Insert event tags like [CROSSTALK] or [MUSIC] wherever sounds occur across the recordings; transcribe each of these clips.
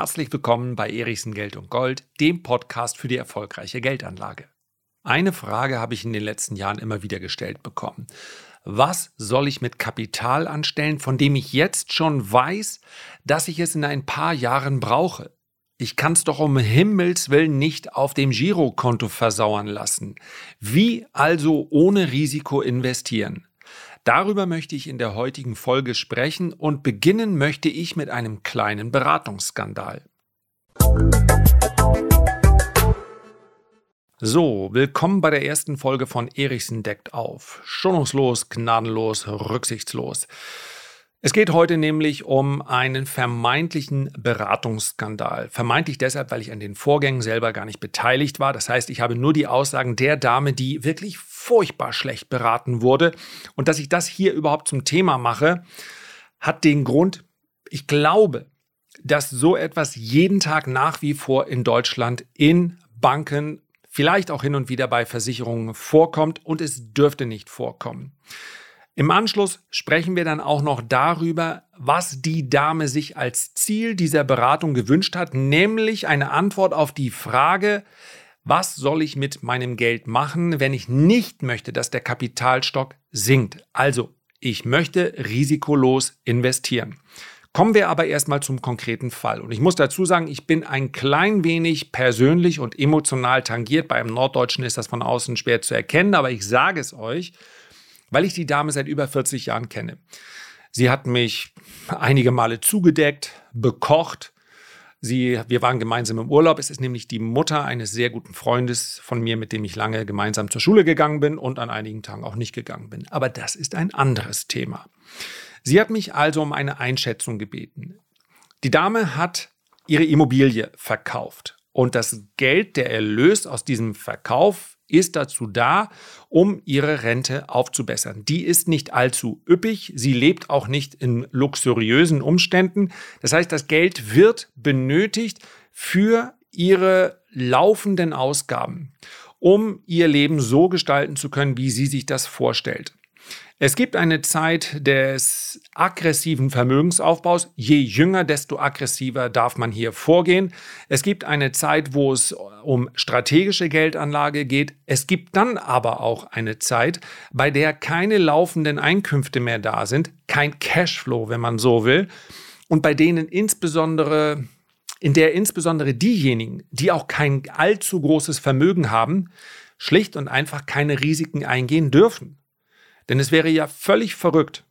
Herzlich willkommen bei Erichsen Geld und Gold, dem Podcast für die erfolgreiche Geldanlage. Eine Frage habe ich in den letzten Jahren immer wieder gestellt bekommen. Was soll ich mit Kapital anstellen, von dem ich jetzt schon weiß, dass ich es in ein paar Jahren brauche? Ich kann es doch um Himmels willen nicht auf dem Girokonto versauern lassen. Wie also ohne Risiko investieren? Darüber möchte ich in der heutigen Folge sprechen und beginnen möchte ich mit einem kleinen Beratungsskandal. So, willkommen bei der ersten Folge von Erichsen deckt auf. Schonungslos, gnadenlos, rücksichtslos. Es geht heute nämlich um einen vermeintlichen Beratungsskandal. Vermeintlich deshalb, weil ich an den Vorgängen selber gar nicht beteiligt war. Das heißt, ich habe nur die Aussagen der Dame, die wirklich furchtbar schlecht beraten wurde. Und dass ich das hier überhaupt zum Thema mache, hat den Grund, ich glaube, dass so etwas jeden Tag nach wie vor in Deutschland in Banken, vielleicht auch hin und wieder bei Versicherungen vorkommt und es dürfte nicht vorkommen. Im Anschluss sprechen wir dann auch noch darüber, was die Dame sich als Ziel dieser Beratung gewünscht hat, nämlich eine Antwort auf die Frage, was soll ich mit meinem Geld machen, wenn ich nicht möchte, dass der Kapitalstock sinkt. Also, ich möchte risikolos investieren. Kommen wir aber erstmal zum konkreten Fall. Und ich muss dazu sagen, ich bin ein klein wenig persönlich und emotional tangiert. Beim Norddeutschen ist das von außen schwer zu erkennen, aber ich sage es euch, weil ich die Dame seit über 40 Jahren kenne. Sie hat mich einige Male zugedeckt, bekocht. Sie, wir waren gemeinsam im Urlaub. Es ist nämlich die Mutter eines sehr guten Freundes von mir, mit dem ich lange gemeinsam zur Schule gegangen bin und an einigen Tagen auch nicht gegangen bin. Aber das ist ein anderes Thema. Sie hat mich also um eine Einschätzung gebeten. Die Dame hat ihre Immobilie verkauft und das Geld, der Erlös aus diesem Verkauf ist dazu da, um ihre Rente aufzubessern. Die ist nicht allzu üppig, sie lebt auch nicht in luxuriösen Umständen. Das heißt, das Geld wird benötigt für ihre laufenden Ausgaben, um ihr Leben so gestalten zu können, wie sie sich das vorstellt. Es gibt eine Zeit des aggressiven Vermögensaufbaus. Je jünger, desto aggressiver darf man hier vorgehen. Es gibt eine Zeit, wo es um strategische Geldanlage geht. Es gibt dann aber auch eine Zeit, bei der keine laufenden Einkünfte mehr da sind, kein Cashflow, wenn man so will, und bei denen insbesondere in der insbesondere diejenigen, die auch kein allzu großes Vermögen haben, schlicht und einfach keine Risiken eingehen dürfen. Denn es wäre ja völlig verrückt,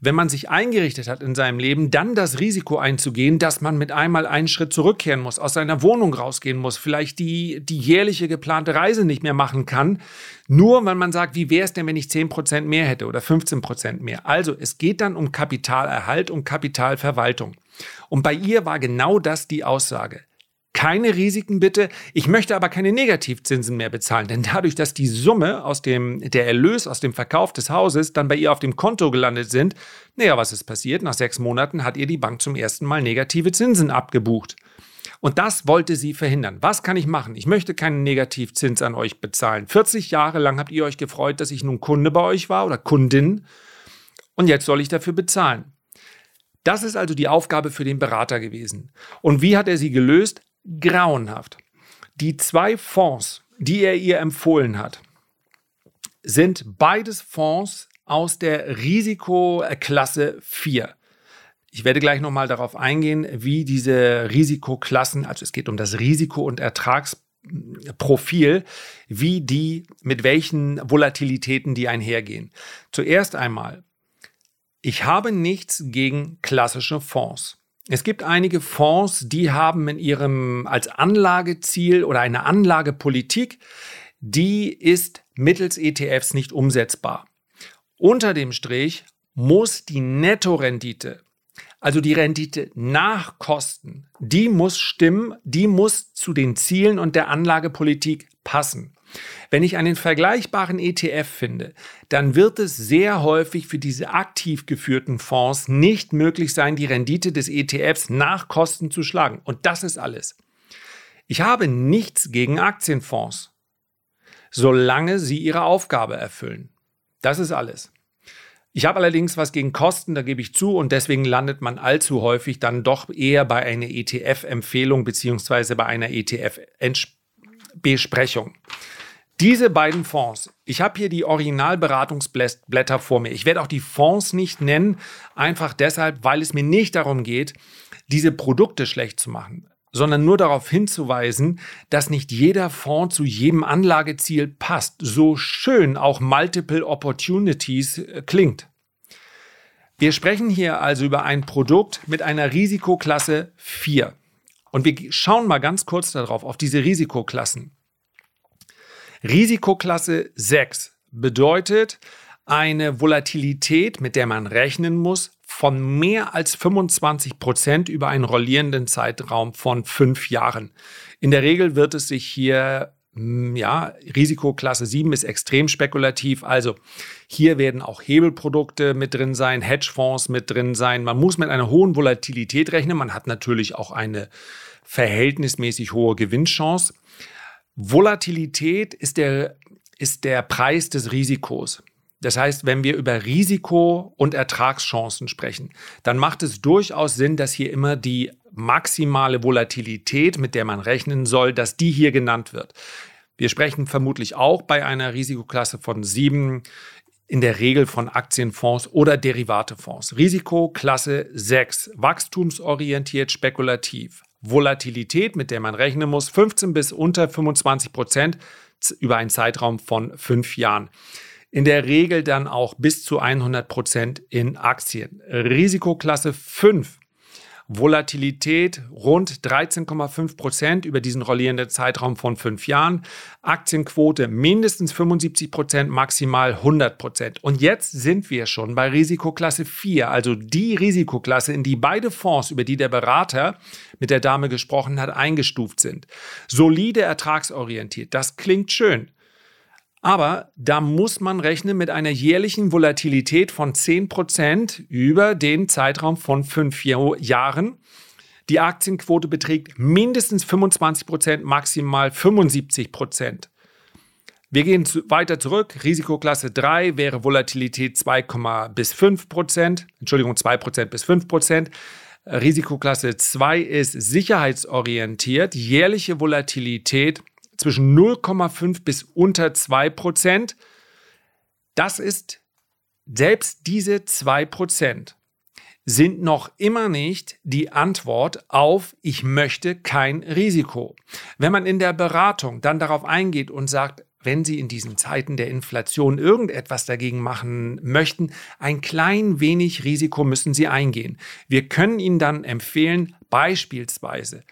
wenn man sich eingerichtet hat in seinem Leben, dann das Risiko einzugehen, dass man mit einmal einen Schritt zurückkehren muss, aus seiner Wohnung rausgehen muss, vielleicht die, die jährliche geplante Reise nicht mehr machen kann, nur weil man sagt, wie wäre es denn, wenn ich 10% mehr hätte oder 15% mehr. Also es geht dann um Kapitalerhalt, um Kapitalverwaltung. Und bei ihr war genau das die Aussage keine Risiken bitte. Ich möchte aber keine Negativzinsen mehr bezahlen, denn dadurch, dass die Summe aus dem, der Erlös aus dem Verkauf des Hauses dann bei ihr auf dem Konto gelandet sind, naja, was ist passiert? Nach sechs Monaten hat ihr die Bank zum ersten Mal negative Zinsen abgebucht. Und das wollte sie verhindern. Was kann ich machen? Ich möchte keinen Negativzins an euch bezahlen. 40 Jahre lang habt ihr euch gefreut, dass ich nun Kunde bei euch war oder Kundin. Und jetzt soll ich dafür bezahlen. Das ist also die Aufgabe für den Berater gewesen. Und wie hat er sie gelöst? Grauenhaft. Die zwei Fonds, die er ihr empfohlen hat, sind beides Fonds aus der Risikoklasse 4. Ich werde gleich nochmal darauf eingehen, wie diese Risikoklassen, also es geht um das Risiko- und Ertragsprofil, wie die, mit welchen Volatilitäten die einhergehen. Zuerst einmal, ich habe nichts gegen klassische Fonds. Es gibt einige Fonds, die haben in ihrem als Anlageziel oder eine Anlagepolitik, die ist mittels ETFs nicht umsetzbar. Unter dem Strich muss die Nettorendite, also die Rendite nach Kosten, die muss stimmen, die muss zu den Zielen und der Anlagepolitik passen. Wenn ich einen vergleichbaren ETF finde, dann wird es sehr häufig für diese aktiv geführten Fonds nicht möglich sein, die Rendite des ETFs nach Kosten zu schlagen. Und das ist alles. Ich habe nichts gegen Aktienfonds, solange sie ihre Aufgabe erfüllen. Das ist alles. Ich habe allerdings was gegen Kosten, da gebe ich zu, und deswegen landet man allzu häufig dann doch eher bei einer ETF-Empfehlung beziehungsweise bei einer ETF-Besprechung. Diese beiden Fonds, ich habe hier die Originalberatungsblätter vor mir. Ich werde auch die Fonds nicht nennen, einfach deshalb, weil es mir nicht darum geht, diese Produkte schlecht zu machen, sondern nur darauf hinzuweisen, dass nicht jeder Fonds zu jedem Anlageziel passt, so schön auch Multiple Opportunities äh, klingt. Wir sprechen hier also über ein Produkt mit einer Risikoklasse 4. Und wir schauen mal ganz kurz darauf, auf diese Risikoklassen. Risikoklasse 6 bedeutet eine Volatilität, mit der man rechnen muss, von mehr als 25 Prozent über einen rollierenden Zeitraum von fünf Jahren. In der Regel wird es sich hier hm, ja, Risikoklasse 7 ist extrem spekulativ. Also hier werden auch Hebelprodukte mit drin sein, Hedgefonds mit drin sein. Man muss mit einer hohen Volatilität rechnen. Man hat natürlich auch eine verhältnismäßig hohe Gewinnchance. Volatilität ist der, ist der Preis des Risikos. Das heißt, wenn wir über Risiko und Ertragschancen sprechen, dann macht es durchaus Sinn, dass hier immer die maximale Volatilität, mit der man rechnen soll, dass die hier genannt wird. Wir sprechen vermutlich auch bei einer Risikoklasse von sieben in der Regel von Aktienfonds oder Derivatefonds. Risikoklasse 6, wachstumsorientiert spekulativ. Volatilität, mit der man rechnen muss, 15 bis unter 25 Prozent über einen Zeitraum von fünf Jahren in der Regel dann auch bis zu 100 Prozent in Aktien. Risikoklasse 5. Volatilität rund 13,5 Prozent über diesen rollierenden Zeitraum von fünf Jahren. Aktienquote mindestens 75 Prozent, maximal 100 Prozent. Und jetzt sind wir schon bei Risikoklasse 4, also die Risikoklasse, in die beide Fonds, über die der Berater mit der Dame gesprochen hat, eingestuft sind. Solide ertragsorientiert, das klingt schön. Aber da muss man rechnen mit einer jährlichen Volatilität von 10% über den Zeitraum von fünf Jahren. Die Aktienquote beträgt mindestens 25%, maximal 75%. Wir gehen weiter zurück. Risikoklasse 3 wäre Volatilität 2, bis 5% Entschuldigung, 2% bis 5% Risikoklasse 2 ist sicherheitsorientiert. Jährliche Volatilität zwischen 0,5 bis unter 2 Prozent. Das ist selbst diese 2 Prozent sind noch immer nicht die Antwort auf ich möchte kein Risiko. Wenn man in der Beratung dann darauf eingeht und sagt, wenn Sie in diesen Zeiten der Inflation irgendetwas dagegen machen möchten, ein klein wenig Risiko müssen Sie eingehen. Wir können Ihnen dann empfehlen, beispielsweise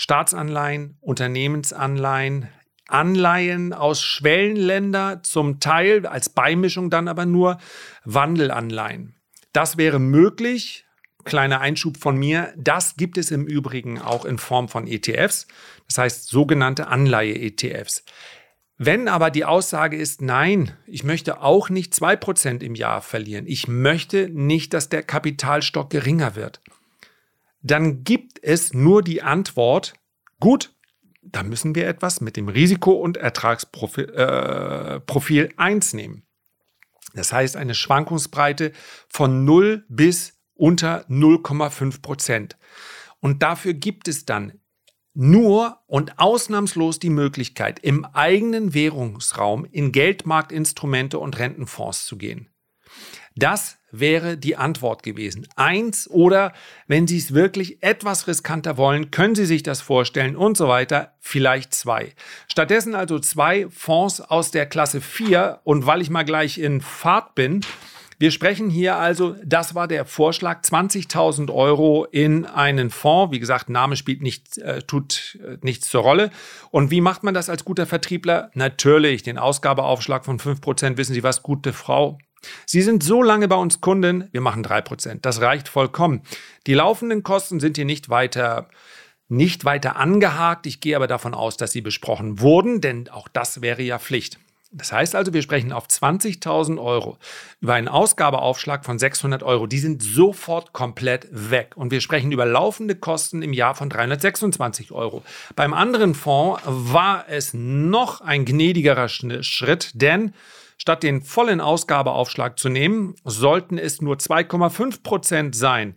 Staatsanleihen, Unternehmensanleihen, Anleihen aus Schwellenländer, zum Teil als Beimischung dann aber nur Wandelanleihen. Das wäre möglich. Kleiner Einschub von mir. Das gibt es im Übrigen auch in Form von ETFs, das heißt sogenannte Anleihe-ETFs. Wenn aber die Aussage ist, nein, ich möchte auch nicht 2% im Jahr verlieren, ich möchte nicht, dass der Kapitalstock geringer wird, dann gibt es nur die Antwort, gut, da müssen wir etwas mit dem Risiko- und Ertragsprofil äh, 1 nehmen. Das heißt eine Schwankungsbreite von 0 bis unter 0,5 Prozent. Und dafür gibt es dann nur und ausnahmslos die Möglichkeit, im eigenen Währungsraum in Geldmarktinstrumente und Rentenfonds zu gehen. Das wäre die Antwort gewesen. Eins oder wenn Sie es wirklich etwas riskanter wollen, können Sie sich das vorstellen und so weiter, vielleicht zwei. Stattdessen also zwei Fonds aus der Klasse 4 und weil ich mal gleich in Fahrt bin, wir sprechen hier also, das war der Vorschlag, 20.000 Euro in einen Fonds. Wie gesagt, Name spielt nicht, äh, tut äh, nichts zur Rolle. Und wie macht man das als guter Vertriebler? Natürlich, den Ausgabeaufschlag von 5%. Wissen Sie was, gute Frau, Sie sind so lange bei uns Kunden, wir machen 3%. Das reicht vollkommen. Die laufenden Kosten sind hier nicht weiter nicht weiter angehakt. Ich gehe aber davon aus, dass sie besprochen wurden, denn auch das wäre ja Pflicht. Das heißt also, wir sprechen auf 20.000 Euro über einen Ausgabeaufschlag von 600 Euro. Die sind sofort komplett weg. Und wir sprechen über laufende Kosten im Jahr von 326 Euro. Beim anderen Fonds war es noch ein gnädigerer Schritt, denn Statt den vollen Ausgabeaufschlag zu nehmen, sollten es nur 2,5 Prozent sein.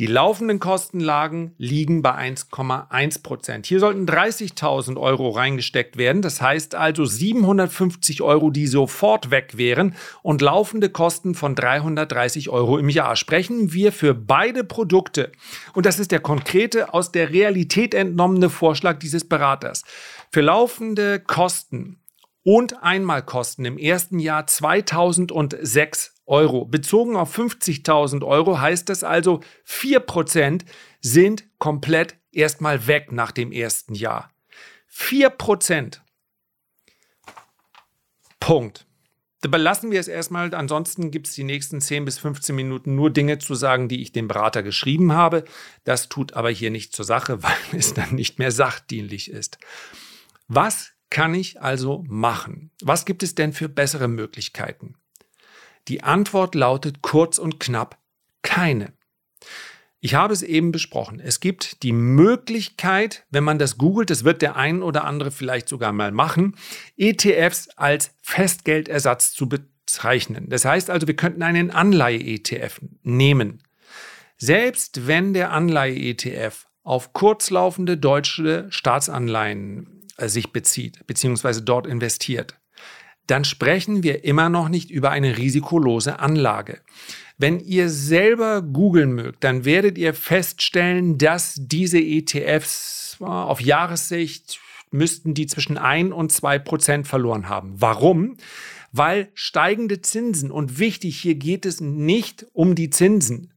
Die laufenden Kostenlagen liegen bei 1,1 Prozent. Hier sollten 30.000 Euro reingesteckt werden. Das heißt also 750 Euro, die sofort weg wären und laufende Kosten von 330 Euro im Jahr. Sprechen wir für beide Produkte. Und das ist der konkrete, aus der Realität entnommene Vorschlag dieses Beraters. Für laufende Kosten und Einmalkosten im ersten Jahr 2006 Euro. Bezogen auf 50.000 Euro heißt das also, 4% sind komplett erstmal weg nach dem ersten Jahr. 4%. Punkt. Da belassen wir es erstmal. Ansonsten gibt es die nächsten 10 bis 15 Minuten nur Dinge zu sagen, die ich dem Berater geschrieben habe. Das tut aber hier nicht zur Sache, [LAUGHS] weil es dann nicht mehr sachdienlich ist. Was kann ich also machen? Was gibt es denn für bessere Möglichkeiten? Die Antwort lautet kurz und knapp keine. Ich habe es eben besprochen. Es gibt die Möglichkeit, wenn man das googelt, das wird der ein oder andere vielleicht sogar mal machen, ETFs als Festgeldersatz zu bezeichnen. Das heißt also, wir könnten einen Anleihe-ETF nehmen. Selbst wenn der Anleihe-ETF auf kurzlaufende deutsche Staatsanleihen sich bezieht, beziehungsweise dort investiert, dann sprechen wir immer noch nicht über eine risikolose Anlage. Wenn ihr selber googeln mögt, dann werdet ihr feststellen, dass diese ETFs auf Jahressicht müssten die zwischen 1 und 2 Prozent verloren haben. Warum? Weil steigende Zinsen, und wichtig, hier geht es nicht um die Zinsen,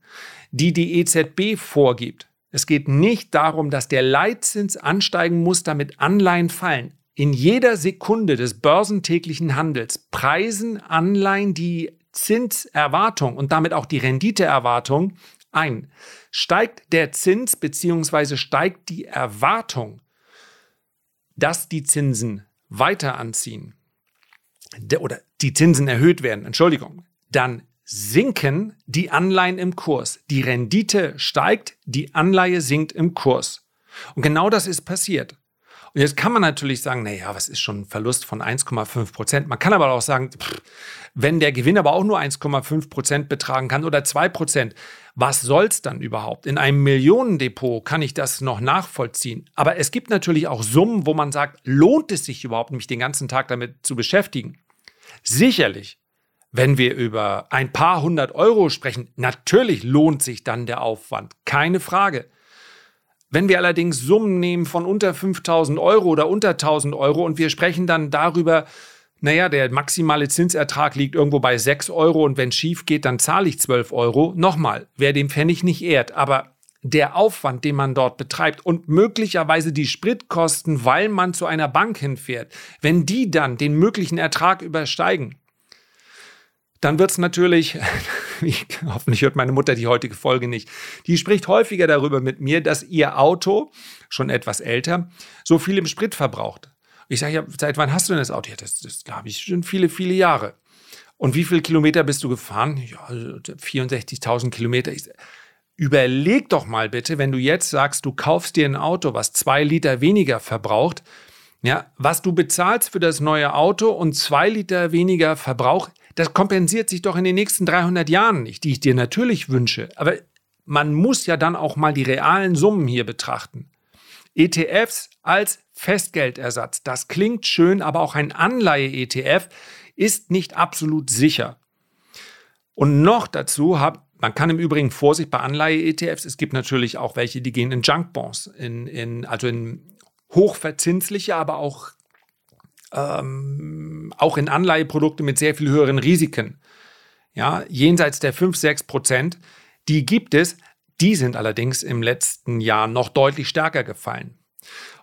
die die EZB vorgibt. Es geht nicht darum, dass der Leitzins ansteigen muss, damit Anleihen fallen. In jeder Sekunde des börsentäglichen Handels preisen Anleihen die Zinserwartung und damit auch die Renditeerwartung ein. Steigt der Zins bzw. steigt die Erwartung, dass die Zinsen weiter anziehen oder die Zinsen erhöht werden, Entschuldigung, dann sinken die Anleihen im Kurs. Die Rendite steigt, die Anleihe sinkt im Kurs. Und genau das ist passiert. Und jetzt kann man natürlich sagen, naja, was ist schon ein Verlust von 1,5 Prozent? Man kann aber auch sagen, pff, wenn der Gewinn aber auch nur 1,5 Prozent betragen kann oder 2 Prozent, was soll's dann überhaupt? In einem Millionendepot kann ich das noch nachvollziehen. Aber es gibt natürlich auch Summen, wo man sagt, lohnt es sich überhaupt, mich den ganzen Tag damit zu beschäftigen? Sicherlich. Wenn wir über ein paar hundert Euro sprechen, natürlich lohnt sich dann der Aufwand. Keine Frage. Wenn wir allerdings Summen nehmen von unter 5000 Euro oder unter 1000 Euro und wir sprechen dann darüber, naja, der maximale Zinsertrag liegt irgendwo bei 6 Euro und wenn schief geht, dann zahle ich 12 Euro. Nochmal, wer dem Pfennig nicht ehrt, aber der Aufwand, den man dort betreibt und möglicherweise die Spritkosten, weil man zu einer Bank hinfährt, wenn die dann den möglichen Ertrag übersteigen, dann wird es natürlich, [LAUGHS] ich, hoffentlich hört meine Mutter die heutige Folge nicht, die spricht häufiger darüber mit mir, dass ihr Auto, schon etwas älter, so viel im Sprit verbraucht. Ich sage ja, seit wann hast du denn das Auto? Ja, das, das habe ich schon viele, viele Jahre. Und wie viele Kilometer bist du gefahren? Ja, 64.000 Kilometer. Ich, überleg doch mal bitte, wenn du jetzt sagst, du kaufst dir ein Auto, was zwei Liter weniger verbraucht, ja, was du bezahlst für das neue Auto und zwei Liter weniger Verbrauch, das kompensiert sich doch in den nächsten 300 Jahren nicht, die ich dir natürlich wünsche. Aber man muss ja dann auch mal die realen Summen hier betrachten. ETFs als Festgeldersatz, das klingt schön, aber auch ein Anleihe-ETF ist nicht absolut sicher. Und noch dazu hat man kann im Übrigen Vorsicht bei Anleihe-ETFs, es gibt natürlich auch welche, die gehen in Junkbonds, in, in, also in hochverzinsliche, aber auch ähm, auch in Anleiheprodukte mit sehr viel höheren Risiken. Ja, jenseits der 5, 6 Prozent, die gibt es. Die sind allerdings im letzten Jahr noch deutlich stärker gefallen.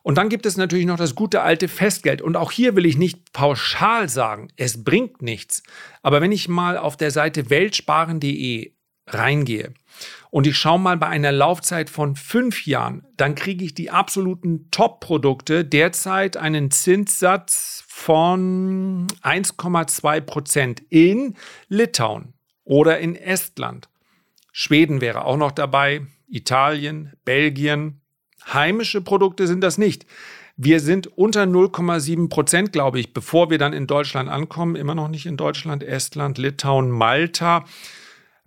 Und dann gibt es natürlich noch das gute alte Festgeld. Und auch hier will ich nicht pauschal sagen, es bringt nichts. Aber wenn ich mal auf der Seite weltsparen.de reingehe und ich schaue mal bei einer Laufzeit von fünf Jahren, dann kriege ich die absoluten Top-Produkte derzeit einen Zinssatz von 1,2 Prozent in Litauen oder in Estland. Schweden wäre auch noch dabei, Italien, Belgien. Heimische Produkte sind das nicht. Wir sind unter 0,7 Prozent, glaube ich, bevor wir dann in Deutschland ankommen. Immer noch nicht in Deutschland, Estland, Litauen, Malta.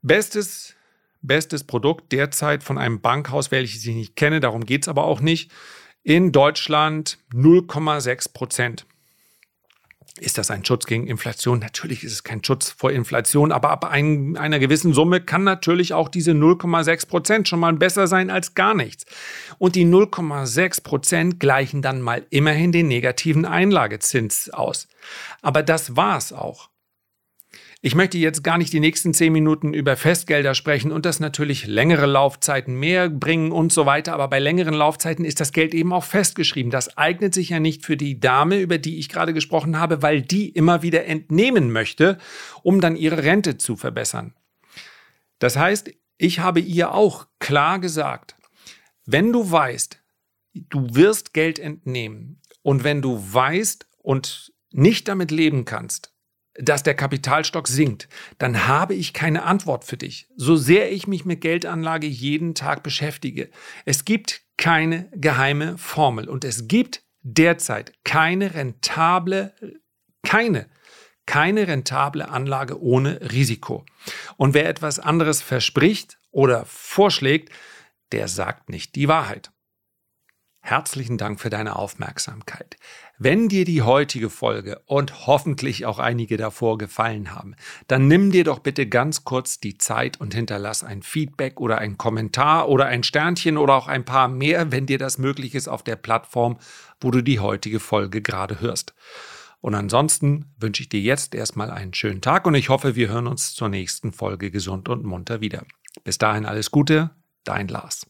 Bestes, bestes Produkt derzeit von einem Bankhaus, welches ich nicht kenne, darum geht es aber auch nicht. In Deutschland 0,6 Prozent. Ist das ein Schutz gegen Inflation? Natürlich ist es kein Schutz vor Inflation, aber ab ein, einer gewissen Summe kann natürlich auch diese 0,6 Prozent schon mal besser sein als gar nichts. Und die 0,6 Prozent gleichen dann mal immerhin den negativen Einlagezins aus. Aber das war's auch. Ich möchte jetzt gar nicht die nächsten zehn Minuten über Festgelder sprechen und das natürlich längere Laufzeiten mehr bringen und so weiter. Aber bei längeren Laufzeiten ist das Geld eben auch festgeschrieben. Das eignet sich ja nicht für die Dame, über die ich gerade gesprochen habe, weil die immer wieder entnehmen möchte, um dann ihre Rente zu verbessern. Das heißt, ich habe ihr auch klar gesagt, wenn du weißt, du wirst Geld entnehmen und wenn du weißt und nicht damit leben kannst, dass der Kapitalstock sinkt, dann habe ich keine Antwort für dich. So sehr ich mich mit Geldanlage jeden Tag beschäftige. Es gibt keine geheime Formel und es gibt derzeit keine rentable, keine, keine rentable Anlage ohne Risiko. Und wer etwas anderes verspricht oder vorschlägt, der sagt nicht die Wahrheit. Herzlichen Dank für deine Aufmerksamkeit. Wenn dir die heutige Folge und hoffentlich auch einige davor gefallen haben, dann nimm dir doch bitte ganz kurz die Zeit und hinterlass ein Feedback oder ein Kommentar oder ein Sternchen oder auch ein paar mehr, wenn dir das möglich ist auf der Plattform, wo du die heutige Folge gerade hörst. Und ansonsten wünsche ich dir jetzt erstmal einen schönen Tag und ich hoffe, wir hören uns zur nächsten Folge gesund und munter wieder. Bis dahin alles Gute, dein Lars.